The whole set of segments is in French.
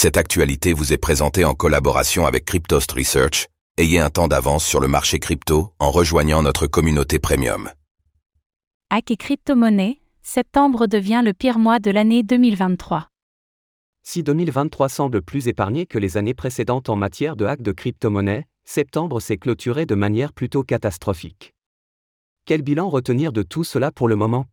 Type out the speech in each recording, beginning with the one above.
Cette actualité vous est présentée en collaboration avec Cryptost Research. Ayez un temps d'avance sur le marché crypto en rejoignant notre communauté premium. Hack et crypto-monnaie, septembre devient le pire mois de l'année 2023. Si 2023 semble plus épargné que les années précédentes en matière de hack de crypto-monnaie, septembre s'est clôturé de manière plutôt catastrophique. Quel bilan retenir de tout cela pour le moment?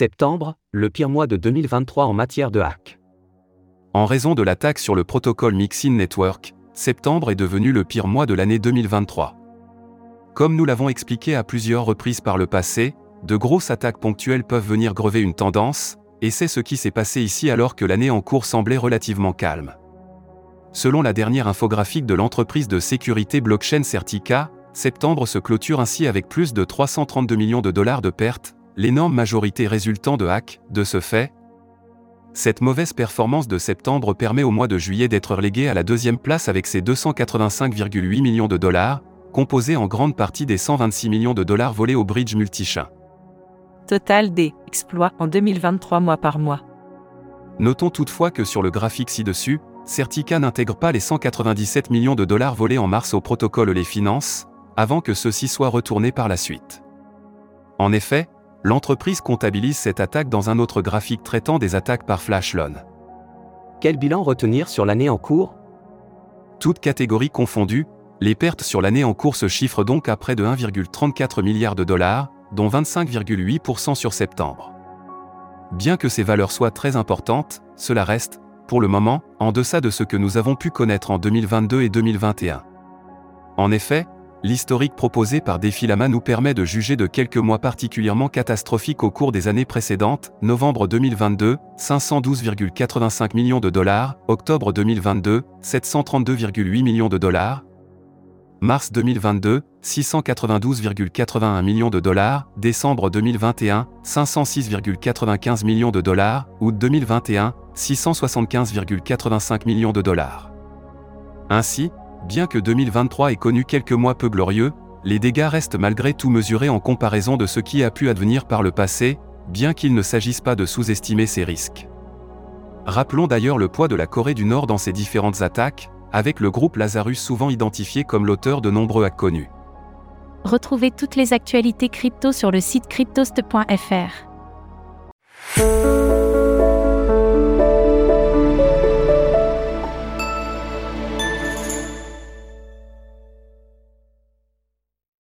Septembre, le pire mois de 2023 en matière de hack. En raison de l'attaque sur le protocole Mixin Network, septembre est devenu le pire mois de l'année 2023. Comme nous l'avons expliqué à plusieurs reprises par le passé, de grosses attaques ponctuelles peuvent venir grever une tendance, et c'est ce qui s'est passé ici alors que l'année en cours semblait relativement calme. Selon la dernière infographique de l'entreprise de sécurité blockchain Certica, septembre se clôture ainsi avec plus de 332 millions de dollars de pertes, l'énorme majorité résultant de hacks, de ce fait. Cette mauvaise performance de septembre permet au mois de juillet d'être relégué à la deuxième place avec ses 285,8 millions de dollars, composés en grande partie des 126 millions de dollars volés au bridge multichain. Total des exploits en 2023 mois par mois. Notons toutefois que sur le graphique ci-dessus, Certica n'intègre pas les 197 millions de dollars volés en mars au protocole Les Finances, avant que ceux-ci soient retournés par la suite. En effet, l'entreprise comptabilise cette attaque dans un autre graphique traitant des attaques par flash loan. Quel bilan retenir sur l'année en cours? Toutes catégories confondues, les pertes sur l'année en cours se chiffrent donc à près de 1,34 milliard de dollars, dont 25,8% sur septembre. Bien que ces valeurs soient très importantes, cela reste, pour le moment, en deçà de ce que nous avons pu connaître en 2022 et 2021. En effet, l'historique proposé par Defilama nous permet de juger de quelques mois particulièrement catastrophiques au cours des années précédentes, novembre 2022, 512,85 millions de dollars, octobre 2022, 732,8 millions de dollars, mars 2022, 692,81 millions de dollars, décembre 2021, 506,95 millions de dollars, août 2021, 675,85 millions de dollars. Ainsi, bien que 2023 ait connu quelques mois peu glorieux, les dégâts restent malgré tout mesurés en comparaison de ce qui a pu advenir par le passé, bien qu'il ne s'agisse pas de sous-estimer ces risques. Rappelons d'ailleurs le poids de la Corée du Nord dans ces différentes attaques, avec le groupe Lazarus souvent identifié comme l'auteur de nombreux hacks connus. Retrouvez toutes les actualités crypto sur le site cryptost.fr.